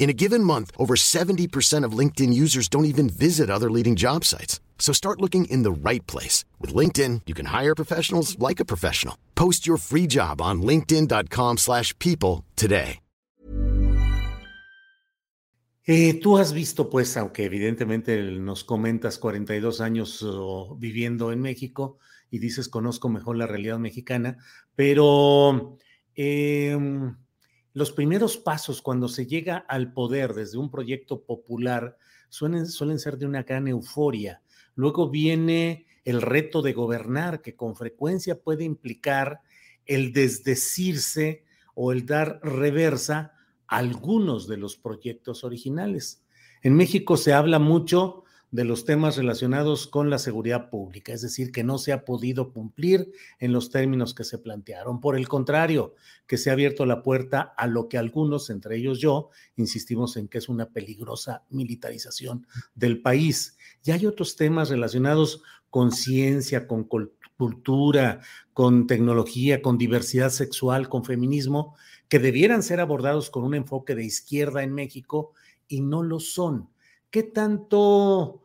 In a given month, over 70% of LinkedIn users don't even visit other leading job sites. So start looking in the right place. With LinkedIn, you can hire professionals like a professional. Post your free job on linkedin.com slash people today. Eh, tú has visto, pues, aunque evidentemente nos comentas 42 años oh, viviendo en México y dices conozco mejor la realidad mexicana, pero... Eh, los primeros pasos cuando se llega al poder desde un proyecto popular suelen, suelen ser de una gran euforia. Luego viene el reto de gobernar, que con frecuencia puede implicar el desdecirse o el dar reversa a algunos de los proyectos originales. En México se habla mucho de los temas relacionados con la seguridad pública, es decir, que no se ha podido cumplir en los términos que se plantearon. Por el contrario, que se ha abierto la puerta a lo que algunos, entre ellos yo, insistimos en que es una peligrosa militarización del país. Y hay otros temas relacionados con ciencia, con cultura, con tecnología, con diversidad sexual, con feminismo, que debieran ser abordados con un enfoque de izquierda en México y no lo son ¿Qué tanto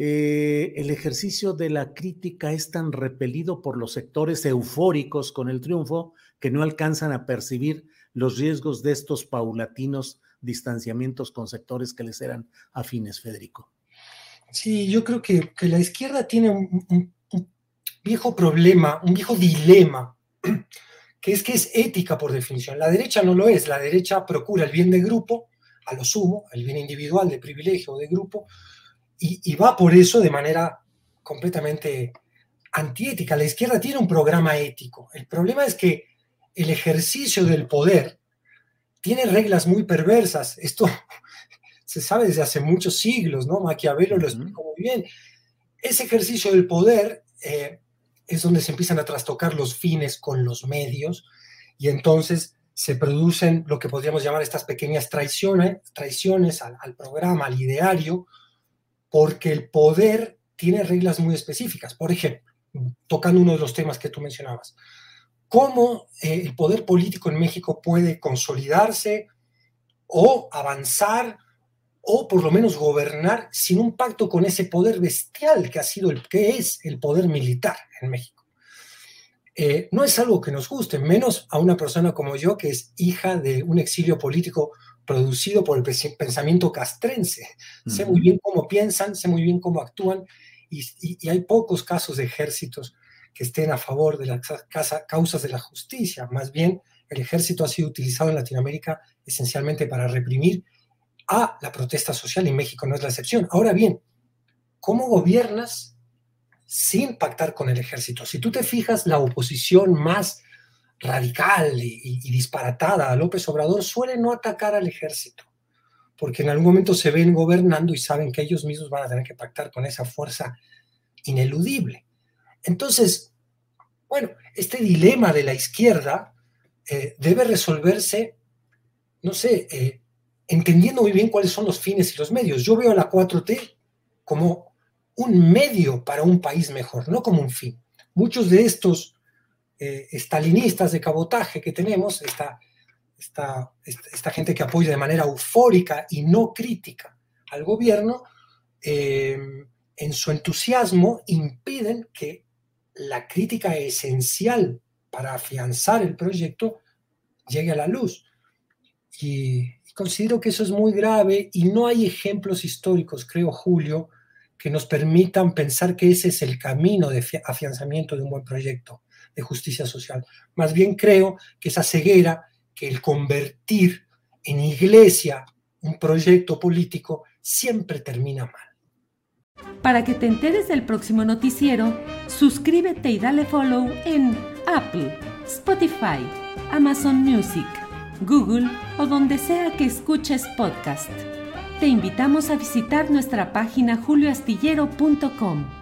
eh, el ejercicio de la crítica es tan repelido por los sectores eufóricos con el triunfo que no alcanzan a percibir los riesgos de estos paulatinos distanciamientos con sectores que les eran afines, Federico? Sí, yo creo que, la izquierda tiene un, viejo problema, un viejo dilema, que es que es ética por definición. La derecha no lo es, la derecha procura el bien del grupo a lo sumo, el bien individual de privilegio o de grupo, y, va por eso de manera completamente antiética. La izquierda tiene un programa ético. El problema es que el ejercicio del poder tiene reglas muy perversas. Esto se sabe desde hace muchos siglos, ¿no? Maquiavelo lo explicó muy bien. Ese ejercicio del poder eh, es donde se empiezan a trastocar los fines con los medios y entonces se producen lo que podríamos llamar estas pequeñas traiciones, traiciones al, programa, al ideario, porque el poder tiene reglas muy específicas. Por ejemplo, tocando uno de los temas que tú mencionabas, ¿cómo eh, el poder político en México puede consolidarse o avanzar o por lo menos gobernar sin un pacto con ese poder bestial que ha sido el que es el poder militar en México? Eh, no es algo que nos guste, menos a una persona como yo, que es hija de un exilio político producido por el pensamiento castrense. Sé muy bien cómo piensan, sé muy bien cómo actúan, y, hay pocos casos de ejércitos que estén a favor de las causas de la justicia. Más bien, el ejército ha sido utilizado en Latinoamérica esencialmente para reprimir a la protesta social y México no es la excepción. Ahora bien, ¿cómo gobiernas sin pactar con el ejército. Si tú te fijas, la oposición más radical y, disparatada a López Obrador suele no atacar al ejército, porque en algún momento se ven gobernando y saben que ellos mismos van a tener que pactar con esa fuerza ineludible. Entonces, bueno, este dilema de la izquierda eh, debe resolverse, no sé, eh, entendiendo muy bien cuáles son los fines y los medios. Yo veo a la 4T como un medio para un país mejor, no como un fin. Muchos de estos eh, estalinistas de cabotaje que tenemos, esta, esta, esta, gente que apoya de manera eufórica y no crítica al gobierno, eh, en su entusiasmo, impiden que la crítica esencial para afianzar el proyecto llegue a la luz. Y, considero que eso es muy grave y no hay ejemplos históricos, creo, Julio, que nos permitan pensar que ese es el camino de afianzamiento de un buen proyecto de justicia social. Más bien creo que esa ceguera, que el convertir en iglesia un proyecto político, siempre termina mal. Para que te enteres del próximo noticiero, suscríbete y dale follow en Apple, Spotify, Amazon Music, Google o donde sea que escuches podcast. Te invitamos a visitar nuestra página julioastillero.com.